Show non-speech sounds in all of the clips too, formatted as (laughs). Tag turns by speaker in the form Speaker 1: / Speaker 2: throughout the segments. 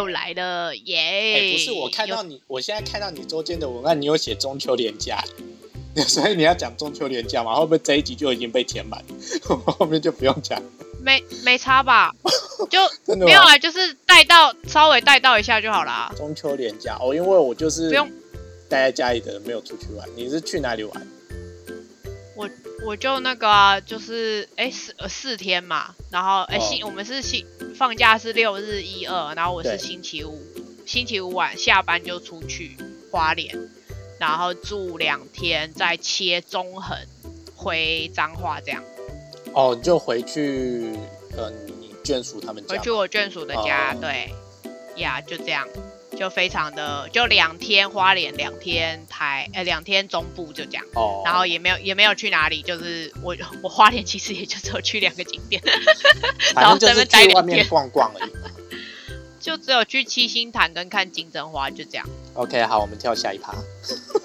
Speaker 1: 又来了耶！
Speaker 2: 哎，不是，我看到你，我现在看到你周间的文案，你有写中秋连假，(laughs) 所以你要讲中秋连假嘛？会不会这一集就已经被填满？(laughs) 后面就不用讲？
Speaker 1: 没没差吧？(laughs) 就没有啊，就是带到稍微带到一下就好啦。
Speaker 2: 中秋连假哦，因为我就是
Speaker 1: 不用
Speaker 2: 待在家里的人，没有出去玩。你是去哪里玩？
Speaker 1: 我我就那个就是哎四四天嘛，然后哎星我们是星放假是六日一二，然后我是星期五星期五晚下班就出去花莲，然后住两天，再切中横回彰化这样。
Speaker 2: 哦，就回去呃你眷属他们家。
Speaker 1: 回去我眷属的家，对呀，就这样。就非常的，就两天花莲，两天台，呃，两天中部就这样，哦，然后也没有也没有去哪里，就是我 (laughs) 我花莲其实也就只有去两个景点，
Speaker 2: 然后在那待两天逛逛而已，(laughs)
Speaker 1: 就只有去七星潭跟看金针花，就这样。
Speaker 2: OK，好，我们跳下一趴。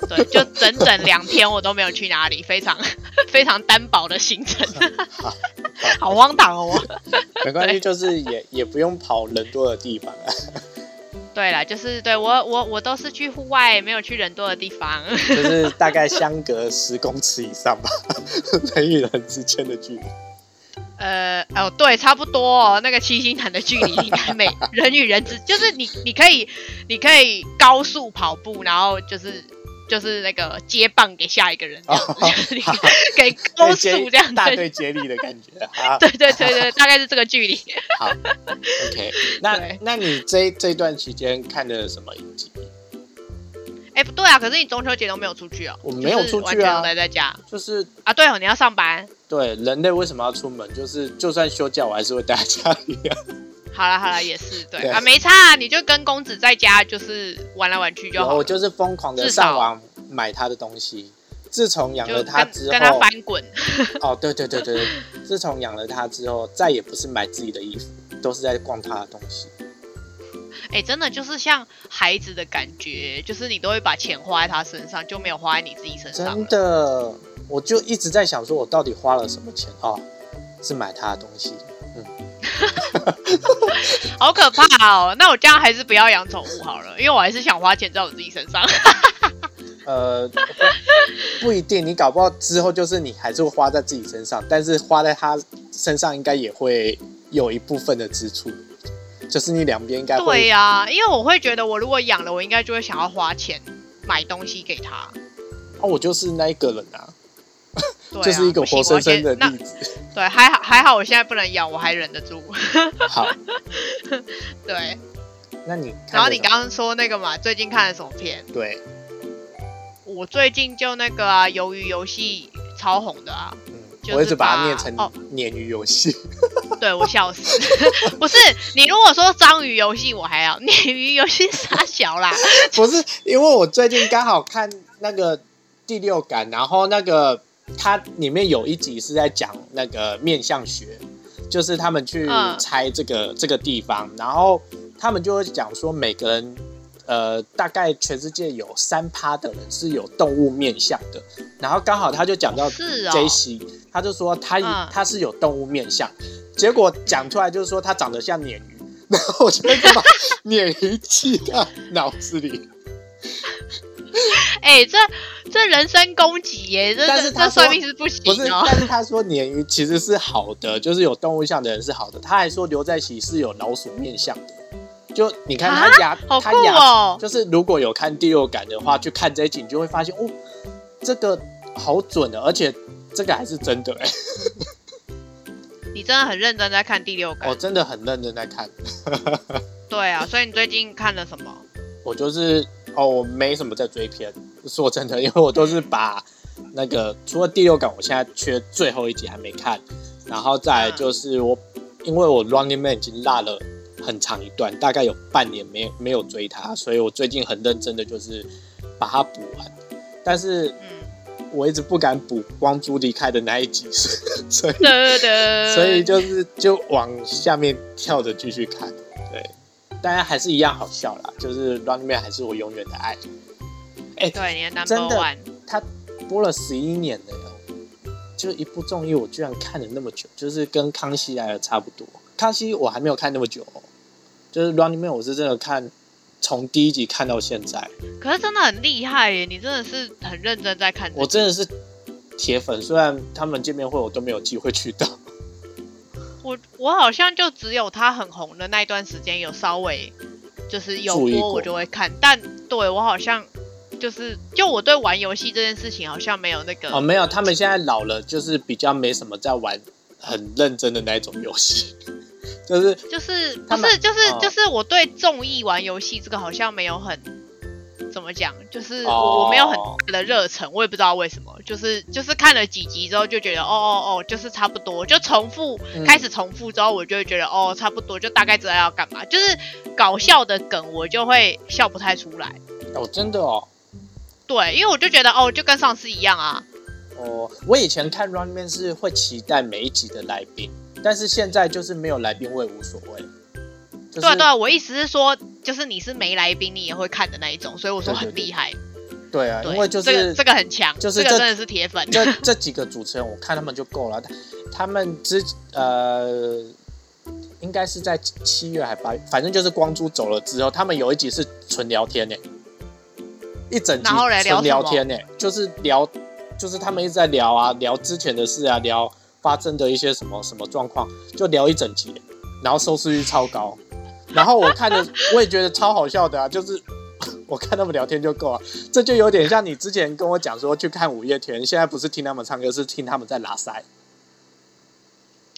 Speaker 1: 对，就整整两天我都没有去哪里，非常非常单薄的行程，好荒唐哦。
Speaker 2: 没关系，(laughs) 就是也也不用跑人多的地方啊。
Speaker 1: 对了，就是对我我我都是去户外，没有去人多的地方。(laughs)
Speaker 2: 就是大概相 (laughs) 隔十公尺以上吧，人与人之间的距离。
Speaker 1: 呃哦，对，差不多，那个七星潭的距离应该每 (laughs) 人与人之，就是你你可以你可以高速跑步，然后就是。就是那个接棒给下一个人，给高速这样 (laughs)
Speaker 2: 大队接力的感觉。(laughs)
Speaker 1: 对对对对，大概是这个距离。(laughs)
Speaker 2: 好，OK。那那你这这段期间看的什么影集？
Speaker 1: 哎，不对啊，可是你中秋节都没有出去哦。
Speaker 2: 我没有出去啊，
Speaker 1: 待在家。
Speaker 2: 就是
Speaker 1: 啊，对哦，你要上班。
Speaker 2: 对，人类为什么要出门？就是就算休假，我还是会待在家里啊。
Speaker 1: 好了好了，(laughs) 也是对啊，没差，你就跟公子在家就是玩来玩去就好。
Speaker 2: 我就是疯狂的上网买他的东西。自从养了他之后，
Speaker 1: 跟他翻滚。(laughs)
Speaker 2: 哦，对对对对，自从养了他之后，再也不是买自己的衣服，都是在逛他的东西。
Speaker 1: 哎，真的就是像孩子的感觉，就是你都会把钱花在他身上，就没有花在你自己身上。
Speaker 2: 真的，我就一直在想，说我到底花了什么钱哦，是买他的东西。(laughs)
Speaker 1: 好可怕哦！那我这样还是不要养宠物好了，因为我还是想花钱在我自己身上。(laughs)
Speaker 2: 呃，不一定，你搞不好之后就是你还是会花在自己身上，但是花在他身上应该也会有一部分的支出，就是你两边应该
Speaker 1: 对呀，因为我会觉得我如果养了，我应该就会想要花钱买东西给他。
Speaker 2: 哦，我就是那一个人啊。就是一个活生生的例子。(laughs)
Speaker 1: 对，还好还好，我现在不能养，我还忍得住。
Speaker 2: 好。(laughs)
Speaker 1: 对。
Speaker 2: 那你，
Speaker 1: 然后你刚刚说那个嘛，最近看了什么片？
Speaker 2: 对。
Speaker 1: 我最近就那个啊，鱿鱼游戏超红的啊。嗯。
Speaker 2: 我一直把它念成哦，鲶鱼游戏。(laughs)
Speaker 1: 对我笑死。不是，你如果说章鱼游戏，我还要鲶鱼游戏傻小啦。
Speaker 2: 不是，因为我最近刚好看那个。第六感，然后那个它里面有一集是在讲那个面相学，就是他们去猜这个这个地方，然后他们就会讲说每个人，呃，大概全世界有三趴的人是有动物面相的，然后刚好他就讲到 J C，他就说他他是有动物面相，结果讲出来就是说他长得像鲶鱼，(laughs) 然后我就把 (laughs) 鲶鱼记在脑子里。
Speaker 1: 哎，这这人身攻击耶！这这算命是不行
Speaker 2: 哦。但是他说鲶鱼其实是好的，就是有动物相的人是好的。他还说刘在喜是有老鼠面相的。就你看他牙，他牙，就是如果有看第六感的话，去看这一集，你就会发现哦，这个好准的，而且这个还是真的哎。
Speaker 1: 你真的很认真在看第六感？
Speaker 2: 我真的很认真在看。(laughs)
Speaker 1: 对啊，所以你最近看了什么？
Speaker 2: 我就是。哦，我没什么在追片，说真的，因为我都是把那个除了第六感，我现在缺最后一集还没看，然后再就是我，因为我 Running Man 已经落了很长一段，大概有半年没没有追它，所以我最近很认真的就是把它补完，但是我一直不敢补光珠离开的那一集，(laughs) 所以所以就是就往下面跳着继续看。对。当然还是一样好笑啦，就是《Running Man》还是我永远的爱。
Speaker 1: 哎，对，你的，
Speaker 2: 他播了十一年了哟，就一部综艺，我居然看了那么久，就是跟《康熙来了》差不多。《康熙》我还没有看那么久，就是《Running Man》，我是真的看从第一集看到现在，
Speaker 1: 可是真的很厉害耶！你真的是很认真在看、
Speaker 2: 我真的是铁粉。虽然他们见面会我都没有机会去到，
Speaker 1: 我我好像就只有他很红的那一段时间有稍微就是有播我就会看，但对我好像就是就我对玩游戏这件事情好像没有那个
Speaker 2: 哦，没有，他们现在老了，就是比较没什么在玩很认真的那一种游戏，就是
Speaker 1: 就是不是就是、
Speaker 2: 哦
Speaker 1: 就是我对综艺玩游戏这个好像没有很怎么讲，就是我、
Speaker 2: 哦
Speaker 1: 我没有很大的热忱，我也不知道为什么，就是就是看了几集之后就觉得哦哦哦，就是差不多，就重复、
Speaker 2: 嗯
Speaker 1: 开始重复之后，我就会觉得哦差不多，就大概知道要干嘛，就是搞笑的梗我就会笑不太出来，
Speaker 2: 哦，真的哦，
Speaker 1: 对，因为我就觉得哦就跟上次一样啊，
Speaker 2: 哦，我以前看《Running Man》是会期待每一集的来宾，但是现在就是没有来宾我也无所谓，就是
Speaker 1: 对啊对啊，我意思是说，就是你是没来宾你也会看的那一种，所以我说很厉害。
Speaker 2: 对啊，
Speaker 1: 对，
Speaker 2: 因为就是
Speaker 1: 这个这个很强，
Speaker 2: 就是这
Speaker 1: 这个真的是铁粉。
Speaker 2: 这这几个主持人，我看他们就够了。他他们之呃，应该是在七月还八月，反正就是光洙走了之后，他们有一集是纯聊天呢，一整集纯聊天呢，就是聊，就是他们一直在聊啊，聊之前的事啊，聊发生的一些什么什么状况，就聊一整集，然后收视率超高。然后我看的，我也觉得超好笑的啊，就是 (laughs) 我看他们聊天就够了。这就有点像你之前跟我讲说去看五月天，现在不是听他们唱歌，是听他们在拉塞。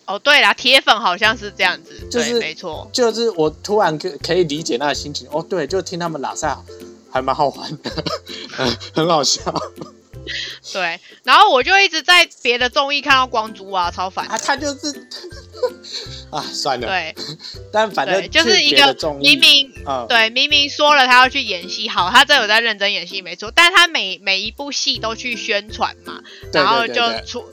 Speaker 1: 哦，对啦，铁粉好像是这样子，
Speaker 2: 就是，
Speaker 1: 没错。
Speaker 2: 就是我突然可可以理解那个心情。哦，对，就听他们拉塞，还蛮好玩的，(laughs) 很好笑。
Speaker 1: 对，然后我就一直在别的综艺看到光洙啊，超烦。
Speaker 2: 啊，他就是 (laughs) 啊，算了，
Speaker 1: 对
Speaker 2: 但反正
Speaker 1: 对，就是一个明明
Speaker 2: 嗯，
Speaker 1: 对明明说了他要去演戏，好，他真的有在认真演戏，没错。但他每每一部戏都去宣传嘛，然后就
Speaker 2: 对对对
Speaker 1: 出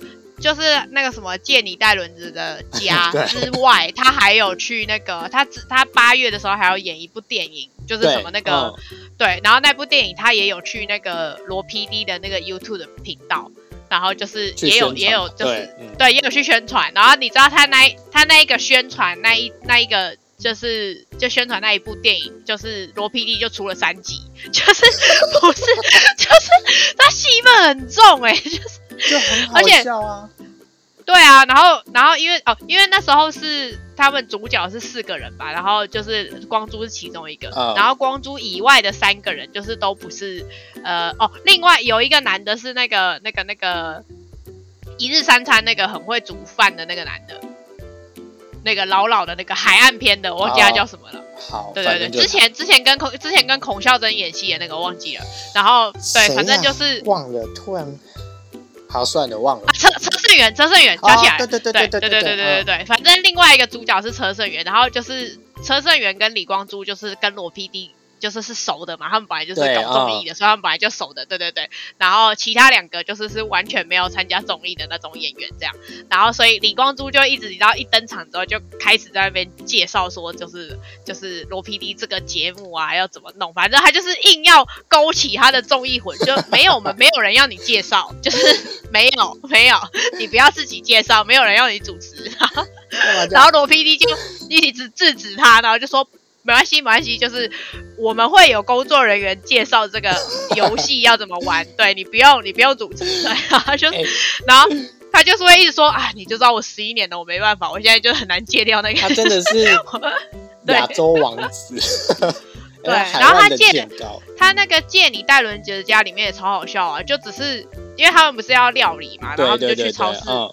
Speaker 1: 就是那个什么借你带轮子的家 (laughs) 之外，他还有去那个他只他八月的时候还要演一部电影，就是什么那个、
Speaker 2: 嗯
Speaker 1: 对，然后那部电影他也有去那个罗 PD 的那个 YouTube 的频道，然后就是也有也有就是
Speaker 2: 对嗯
Speaker 1: 对也有去宣传，然后你知道他那他那一个宣传那一那一个。就是就宣传那一部电影，就是罗 PD 就出了三集，(laughs) 就是不是 (laughs) 就是他戏份很重哎、就是 (laughs)
Speaker 2: 就很好
Speaker 1: 而且
Speaker 2: 笑啊。
Speaker 1: 对啊，然后然后因为哦，因为那时候是他们主角是四个人吧，然后就是光洙是其中一个，
Speaker 2: 嗯
Speaker 1: 然后光洙以外的三个人就是都不是呃哦，另外有一个男的是那个那个那个一日三餐那个很会煮饭的那个男的，那个老老的那个海岸片的，我忘记他叫什么了。
Speaker 2: 好，
Speaker 1: 对对对，之前之前跟孔之前跟孔孝真演戏的那个我忘记了，然后对，
Speaker 2: 谁
Speaker 1: 反正
Speaker 2: 啊
Speaker 1: 就是
Speaker 2: 忘了，突然好算了，忘了
Speaker 1: 啊。车车胜元，车胜元想起来
Speaker 2: 对对对
Speaker 1: 对对
Speaker 2: 对对
Speaker 1: 对对对对，反正另外一个主角是车胜元，然后就是车胜元跟李光洙就是跟罗 PD 就是是熟的嘛，他们本来就是
Speaker 2: 对
Speaker 1: 搞综艺的，所以他们本来就熟的，对对对。然后其他两个就是是完全没有参加综艺的那种演员这样，然后所以李光洙就一直你知道一登场之后就开始在那边介绍说就是就是罗 PD 这个节目啊要怎么弄，反正他就是硬要勾起他的综艺魂，就没有我们 (laughs) 没有人要你介绍，就是 (laughs) 没有没有，你不要自己介绍，没有人要你主持，(laughs) 然后罗 PD 就一直制止他，然后就说没关系没关系，就是我们会有工作人员介绍这个 (laughs) 游戏要怎么玩，对你不用你不用主持，对，然后就、
Speaker 2: 哎
Speaker 1: 然后他就是会一直说啊，你就知道我十一年了，我没办法，我现在就很难戒掉那个，
Speaker 2: 他真的是 (laughs)
Speaker 1: 对。
Speaker 2: 亚洲王子，(laughs)
Speaker 1: 对然后他借，他那个借你戴伦杰的家里面也超好笑啊，就只是因为他们不是要料理嘛，然后他们就去超市，，
Speaker 2: 嗯，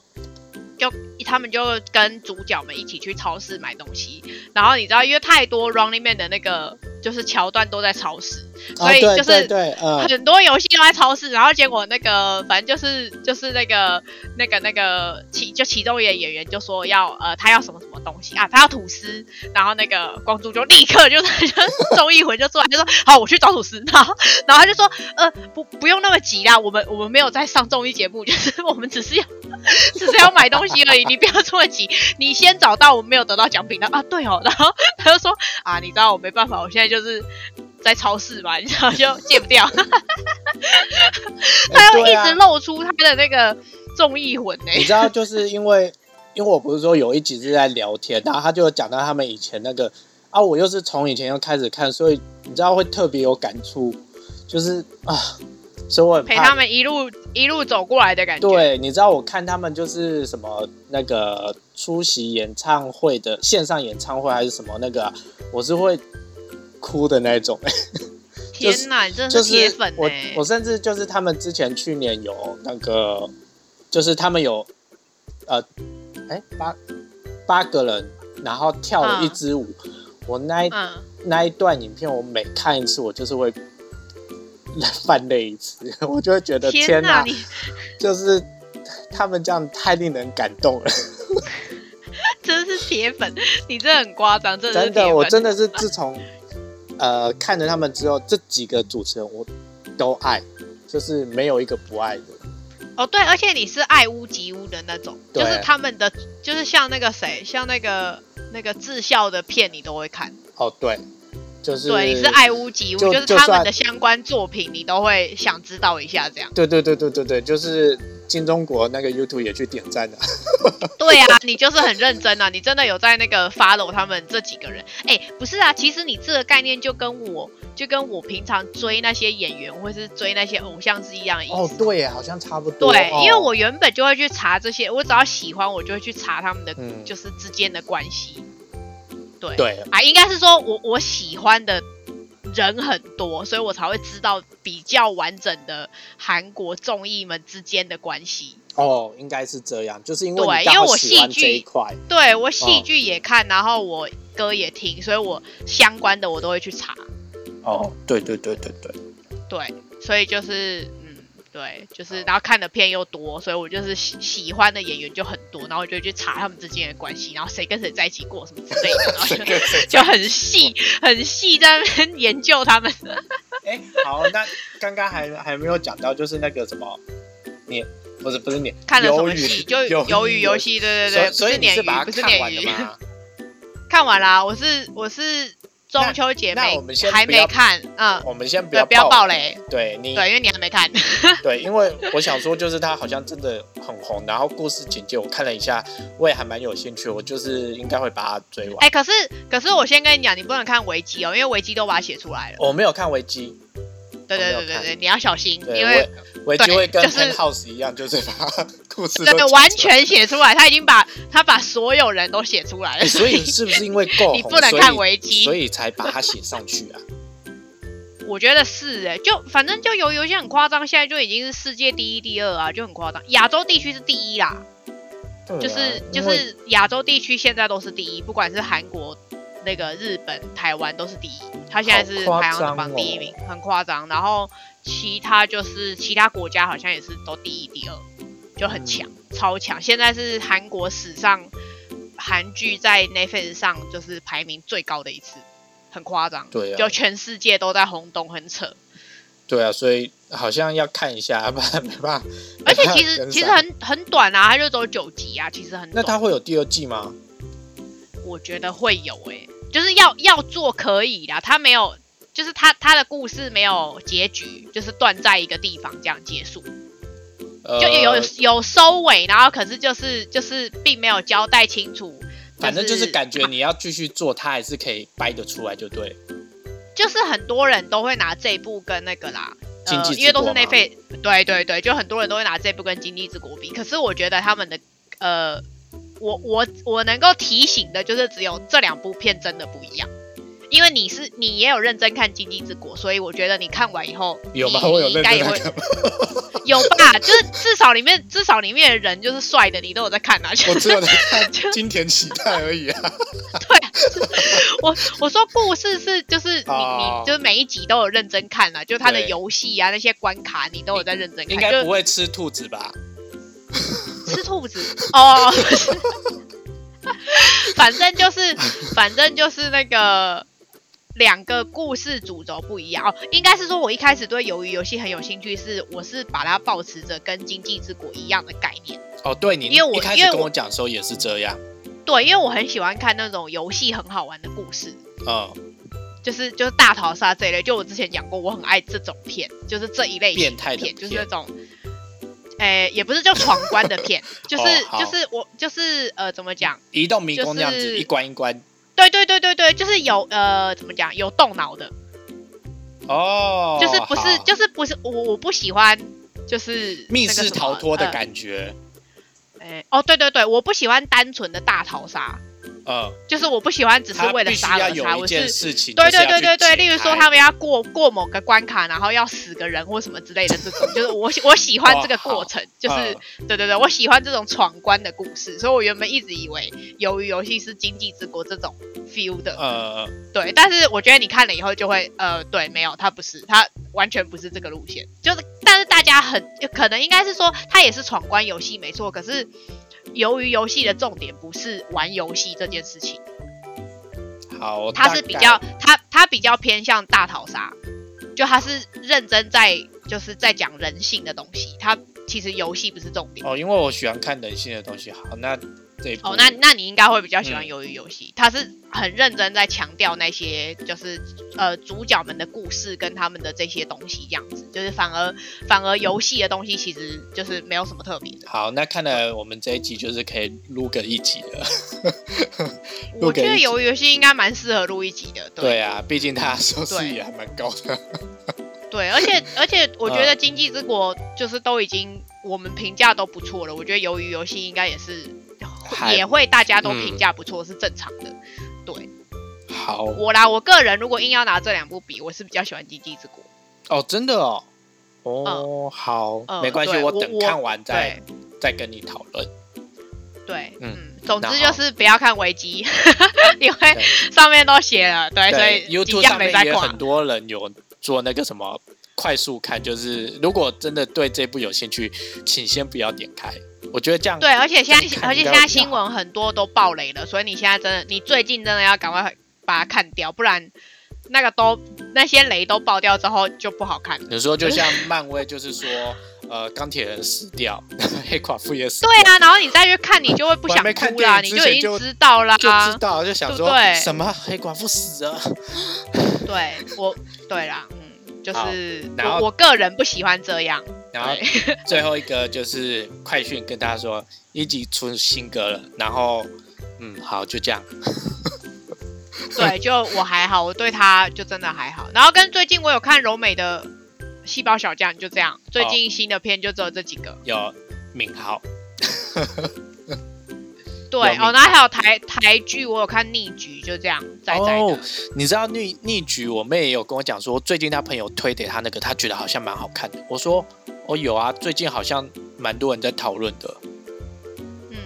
Speaker 1: 就他们就跟主角们一起去超市买东西，然后你知道，因为太多 Running Man 的那个就是桥段都在超市，所以就是
Speaker 2: 对
Speaker 1: 很多游戏都在超市，然后结果那个反正就是就是那个那个那个其就其中一个演员就说要呃他要什么什么东西啊，他要吐司，然后那个光洙就立刻就就综艺魂就出来就说好我去找吐司，然后然后他就说呃不不用那么急啦，我们我们没有在上综艺节目，就是我们只是要 (laughs) 只是要买东西而已，你不要这么急，你先找到我们没有得到奖品的啊对哦，然后他就说啊你知道我没办法，我现在就是。在超市嘛，你知道就戒不掉，(laughs) 他
Speaker 2: 哎对啊。
Speaker 1: 要一直露出他的那个综艺魂呢、
Speaker 2: 你知道，就是因为因为我不是说有一集是在聊天，然后他就讲到他们以前那个啊，我又是从以前又开始看，所以你知道会特别有感触，就是啊，所以
Speaker 1: 陪他们一路一路走过来的感觉。
Speaker 2: 对，你知道我看他们就是什么那个出席演唱会的线上演唱会还是什么那个啊，我是会哭的那种。(laughs)
Speaker 1: 天哪，你真的
Speaker 2: 就是
Speaker 1: 铁粉
Speaker 2: 我
Speaker 1: 哎！
Speaker 2: 我甚至就是他们之前去年有那个，就是他们有呃，哎八八个人，然后跳了一支舞。我那一、
Speaker 1: 嗯，
Speaker 2: 那一段影片，我每看一次，我就是会 (laughs) 泛泪一次，(laughs) 我就会觉得天
Speaker 1: 哪，
Speaker 2: 哪，
Speaker 1: 你 (laughs)
Speaker 2: 就是他们这样太令人感动了。
Speaker 1: 真是铁粉，你真的很夸张，真的
Speaker 2: 真的，我真的是自从呃看了他们之后，这几个主持人我都爱，就是没有一个不爱的。
Speaker 1: 哦，对，而且你是爱屋及乌的那种，就是他们的，就是像那个谁，像那个那个智孝的片，你都会看。
Speaker 2: 哦，对，就是
Speaker 1: 对，你是爱屋及乌，
Speaker 2: 就
Speaker 1: 就是他们的相关作品，你都会想知道一下这样。
Speaker 2: 对对对对对对，就是金钟国那个 YouTube 也去点赞的。(laughs)
Speaker 1: 对啊，你就是很认真啊，你真的有在那个 follow 他们这几个人。哎，不是啊，其实你这个概念就跟我就跟我平常追那些演员或是追那些偶像是一样的意思。
Speaker 2: 哦，对耶，好像差不多。
Speaker 1: 对，
Speaker 2: 哦
Speaker 1: 因为我原本就会去查这些，我只要喜欢，我就会去查他们的，
Speaker 2: 嗯
Speaker 1: 就是之间的关系。对，
Speaker 2: 对
Speaker 1: 啊，应该是说我我喜欢的人很多，所以我才会知道比较完整的韩国综艺们之间的关系。
Speaker 2: 哦，应该是这样，就是因为
Speaker 1: 对因为我戏剧
Speaker 2: 这一块。
Speaker 1: 对我戏
Speaker 2: 哦
Speaker 1: 剧也看，然后我歌也听，所以我相关的我都会去查。
Speaker 2: 哦，对对对对对。
Speaker 1: 对，所以就是嗯，对，就是然后看的片又多，所以我就是喜喜欢的演员就很多，然后我就去查他们之间的关系，然后谁跟谁在一起过什么之类的，然后就就很细很细在那边 (laughs) 研究他们。(laughs)
Speaker 2: 哎，好，那刚刚还还没有讲到，就是那个什么你，不是不是你，
Speaker 1: 看了什么戏？就
Speaker 2: 鱿
Speaker 1: 鱿鱼游戏，对对对，
Speaker 2: 所以所以你
Speaker 1: 不是
Speaker 2: 把它
Speaker 1: 不是
Speaker 2: 看完
Speaker 1: 鲶鱼。
Speaker 2: 的 (laughs) 吗？
Speaker 1: 看完啦，我是我是中秋节没
Speaker 2: 我们先
Speaker 1: 还没看，嗯，
Speaker 2: 我们先不，要
Speaker 1: 不要爆
Speaker 2: 爆，
Speaker 1: 雷，
Speaker 2: 对你
Speaker 1: 对，因为你还没看。(laughs)
Speaker 2: 对，因为我想说，就是它好像真的很红，然后故事简介我看了一下，我也还蛮有兴趣，我就是应该会把它追完。
Speaker 1: 哎、可是可是我先跟你讲，你不能看维基哦，因为维基都把它写出来了。
Speaker 2: 我没有看维基，
Speaker 1: 对对对对对，你要小心，因为
Speaker 2: 维维基会跟
Speaker 1: 就是
Speaker 2: Penthouse 一样，就是把故事都
Speaker 1: 对
Speaker 2: 讲出来。
Speaker 1: 完全写出来，他已经把他把所有人都写出来了，
Speaker 2: 哎，所以是不是因为够红，(laughs)
Speaker 1: 你不能
Speaker 2: 所以
Speaker 1: 看维基
Speaker 2: 所以才把它写上去啊？(laughs)
Speaker 1: 我觉得是哎，就反正就有有些很夸张，现在就已经是世界第一、第二啊，就很夸张。亚洲地区是第一啦，
Speaker 2: 啊
Speaker 1: 就是就是亚洲地区现在都是第一，不管是韩国、那个日本、台湾都是第一，他现在是排行榜第一
Speaker 2: 哦
Speaker 1: 名，很夸张。然后其他就是其他国家好像也是都第一、第二，就很强，
Speaker 2: 嗯
Speaker 1: 超强。现在是韩国史上韩剧在 Netflix 上就是排名最高的一次，很夸张。
Speaker 2: 对啊
Speaker 1: 就全世界都在轰动，很扯。
Speaker 2: 对啊，所以好像要看一下，(laughs) 不然没办法。
Speaker 1: 而且其实其实很很短啊，它就走九集啊，其实很
Speaker 2: 那
Speaker 1: 短。
Speaker 2: 它会有第二季吗？
Speaker 1: 我觉得会有诶、就是要要做可以啦，他没有，就是他他的故事没有结局，就是断在一个地方这样结束，
Speaker 2: 呃
Speaker 1: 就有有收尾，然后可是就是就是并没有交代清楚，
Speaker 2: 反正就是感觉你要继续做，他还是可以掰得出来，就对。(laughs)
Speaker 1: 就是很多人都会拿这一部跟那个啦。呃，
Speaker 2: 经济之
Speaker 1: 因为都是内费，对对对，就很多人都会拿这部跟《经济之国》比。可是我觉得他们的，呃，我我我能够提醒的就是只有这两部片真的不一样，因为你是你也有认真看《经济之国》，所以我觉得你看完以后，
Speaker 2: 有吗？我有认真看吗。(laughs)
Speaker 1: 有吧？就是至少里面至少里面的人就是帅的，你都有在看啊。就 (laughs)
Speaker 2: 我只有在 (laughs) 看
Speaker 1: 就
Speaker 2: 金田期待而已啊。
Speaker 1: 对啊，我我说故事是就是你、
Speaker 2: 哦
Speaker 1: 你就是每一集都有认真看啊，就他的游戏啊那些关卡你都有在认真看，
Speaker 2: 应该不会吃兔子吧？
Speaker 1: 吃兔子哦，(laughs) 反正就是反正就是那个两个故事主轴不一样哦，应该是说我一开始对鱿鱼游戏很有兴趣，是我是把它保持着跟经济之国一样的概念。
Speaker 2: 哦，对你
Speaker 1: 因为我
Speaker 2: 一开始跟
Speaker 1: 我
Speaker 2: 我讲的时候也是这样。
Speaker 1: 对，因为我很喜欢看那种游戏很好玩的故事，
Speaker 2: 嗯，
Speaker 1: 就是就是大逃杀这一类。就我之前讲过，我很爱这种片，就是这一类型
Speaker 2: 变态的
Speaker 1: 片，就是那种，诶、也不是叫闯关的片，就是、
Speaker 2: 哦
Speaker 1: 就是我就是呃怎么讲？
Speaker 2: 移动迷宫这样子，
Speaker 1: 就是
Speaker 2: 一关一关。
Speaker 1: 对对对对对对，就是有呃，怎么讲，有动脑的，
Speaker 2: 哦，
Speaker 1: 就是不是就是不是我我不喜欢就是
Speaker 2: 密室逃脱的
Speaker 1: 呃
Speaker 2: 感觉，
Speaker 1: 哎、哦，对对对，我不喜欢单纯的大逃杀，
Speaker 2: 嗯，
Speaker 1: 就是我不喜欢只是为了杀而杀，
Speaker 2: 有一件
Speaker 1: 我是。
Speaker 2: 事情，
Speaker 1: 对对对对对，例如说他们要过过某个关卡，然后要死个人或什么之类的这种，(laughs) 就是我喜我喜欢这个过程，就是、
Speaker 2: 嗯。
Speaker 1: 对对对，我喜欢这种闯关的故事，所以我原本一直以为鱿鱼游戏是经济之国这种 feel 的，
Speaker 2: 呃，
Speaker 1: 对，但是我觉得你看了以后就会，呃，对，没有，它不是，它完全不是这个路线，就是，但是大家很可能应该是说，它也是闯关游戏没错，可是由于游戏的重点不是玩游戏这件事情，
Speaker 2: 好，
Speaker 1: 它是比较，它它比较偏向大逃杀，就它是认真在就是在讲人性的东西，它其实游戏不是重点。
Speaker 2: 哦，因为我喜欢看人性的东西。好，那这一部
Speaker 1: 哦，那那你应该会比较喜欢
Speaker 2: 嗯
Speaker 1: 鱿鱼游戏，它是很认真在强调那些就是呃主角们的故事跟他们的这些东西，这样子，就是反而反而游戏的东西其实就是没有什么特别的。
Speaker 2: 好，那看来我们这一集就是可以录个一集了。(laughs) 录
Speaker 1: 我觉得鱿鱼游戏应该蛮适合录一集的，对
Speaker 2: 对啊，毕竟它收视
Speaker 1: 对
Speaker 2: 也还蛮高的。
Speaker 1: 对，而且而且我觉
Speaker 2: 嗯
Speaker 1: 得经济之国就是都已经我们评价都不错了，我觉得鱿鱼游戏应该也是
Speaker 2: 还
Speaker 1: 也会大家都
Speaker 2: 嗯
Speaker 1: 评价不错，是正常的。对
Speaker 2: 好
Speaker 1: 我啦，我个人如果硬要拿这两部比，我是比较喜欢经济之国。
Speaker 2: 哦，真的哦。哦，好，
Speaker 1: 嗯
Speaker 2: 没关系，
Speaker 1: 对我我
Speaker 2: 等看完再再跟你讨论。
Speaker 1: 对，
Speaker 2: 嗯
Speaker 1: 嗯，总之就是不要看维基，(laughs) 因为上面都写了，对，所以即
Speaker 2: ，YouTube 上面也很。多人有做那个什么快速看，就是如果真的对这部有兴趣，请先不要点开。我觉得这样
Speaker 1: 对，而且现在而且现在新闻很多都爆雷了，所以你现在真的，你最近真的要赶快把它看掉，不然那个都那些雷都爆掉之后就不好看了。
Speaker 2: 有时候就像 (laughs) 漫威，就是说，呃，钢铁人死掉，(laughs) 黑寡妇也死掉，
Speaker 1: 对啊，然后你再去看，你就会不想哭啦，你就已经知道啦。
Speaker 2: 就知道就想说什么黑寡妇死了，
Speaker 1: 对我，对啦，嗯，就是我我个人不喜欢这样。
Speaker 2: 然后 (laughs) 最后一个就是快讯跟大家说，一集出新歌了，然后嗯，好，就这样。
Speaker 1: 对，就我还好，我对他就真的还好。然后跟最近我有看柔美的《细胞小将》，就这样。最近新的片就只有这几个。
Speaker 2: 有敏浩，(laughs)
Speaker 1: 对哦，然后还有台台剧，我有看《逆局》，就这样在在的。
Speaker 2: 哦，你知道逆逆局，我妹也有跟我讲说，最近她朋友推给她那个，她觉得好像蛮好看的。我说，哦有啊，最近好像蛮多人在讨论的。
Speaker 1: 嗯，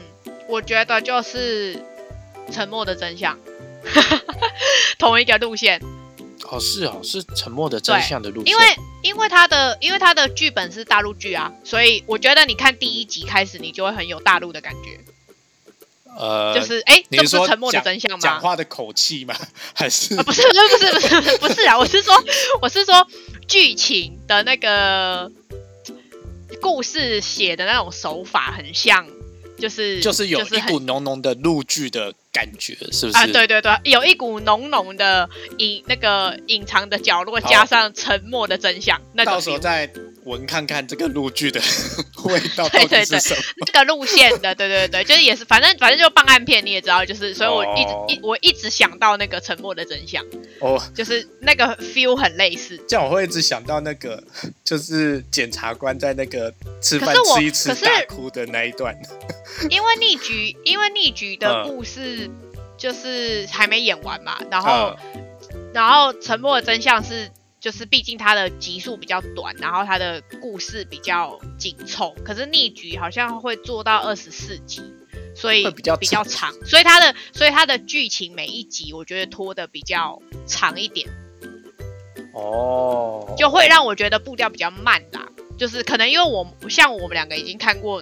Speaker 1: 我觉得就是《沉默的真相》，(laughs) 同一个路线。
Speaker 2: 哦，是哦，是沉默的真相的路线。
Speaker 1: 因为因为他的因为他的剧本是大陆剧啊，所以我觉得你看第一集开始，你就会很有大陆的感觉，
Speaker 2: 呃，
Speaker 1: 就是哎，这不
Speaker 2: 是
Speaker 1: 沉默的真相吗？
Speaker 2: 讲话的口气吗？(laughs) 还是
Speaker 1: 啊，不是不是不是不是不是啊，我是说我是说剧情的那个故事写的那种手法很像，就是
Speaker 2: 就是有一股浓浓的陆剧的感觉，是不是？
Speaker 1: 啊，对对对，有一股浓浓的隐那个隐藏的角落，加上沉默的真相，那
Speaker 2: 到时候再闻看看这个陆剧的 (laughs) 味道到
Speaker 1: 对对对
Speaker 2: 底是什么。
Speaker 1: 这个路线的，对对对，就是也是，反正反正就办案片，你也知道，就是，所以我一直、
Speaker 2: 哦
Speaker 1: 一我一直想到那个沉默的真相，
Speaker 2: 哦，
Speaker 1: 就是那个 feel 很类似。
Speaker 2: 这样我会一直想到那个，就是检察官在那个吃饭吃一吃大哭的那一段。(laughs)
Speaker 1: 因为逆局，因为逆局的
Speaker 2: 嗯
Speaker 1: 故事就是还没演完嘛，然后、
Speaker 2: 嗯
Speaker 1: 然后沉默的真相是，就是毕竟它的集数比较短，然后它的故事比较紧凑，可是逆局好像会做到二十四集。所以
Speaker 2: 比较
Speaker 1: 比较长，所以它的所以它的剧情每一集我觉得拖的比较长一点，
Speaker 2: 哦，
Speaker 1: 就会让我觉得步调比较慢啦。就是可能因为我像我们两个已经看过，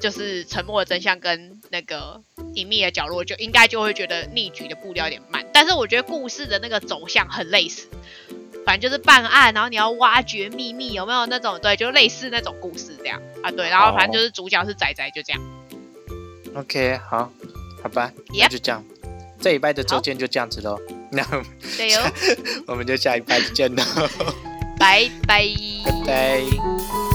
Speaker 1: 就是《沉默的真相》跟那个《隐秘的角落》，就应该就会觉得逆局的步调有点慢。但是我觉得故事的那个走向很类似，反正就是办案，然后你要挖掘秘密，有没有那种对，就类似那种故事这样啊？对，然后反正就是主角是仔仔，就这样。
Speaker 2: OK，好，好吧那就这样。这礼拜的周
Speaker 1: 好
Speaker 2: 间就这样子喽，那
Speaker 1: 对哦，(laughs)
Speaker 2: 我们就下一拜见喽，
Speaker 1: 拜拜。
Speaker 2: 拜拜。(laughs)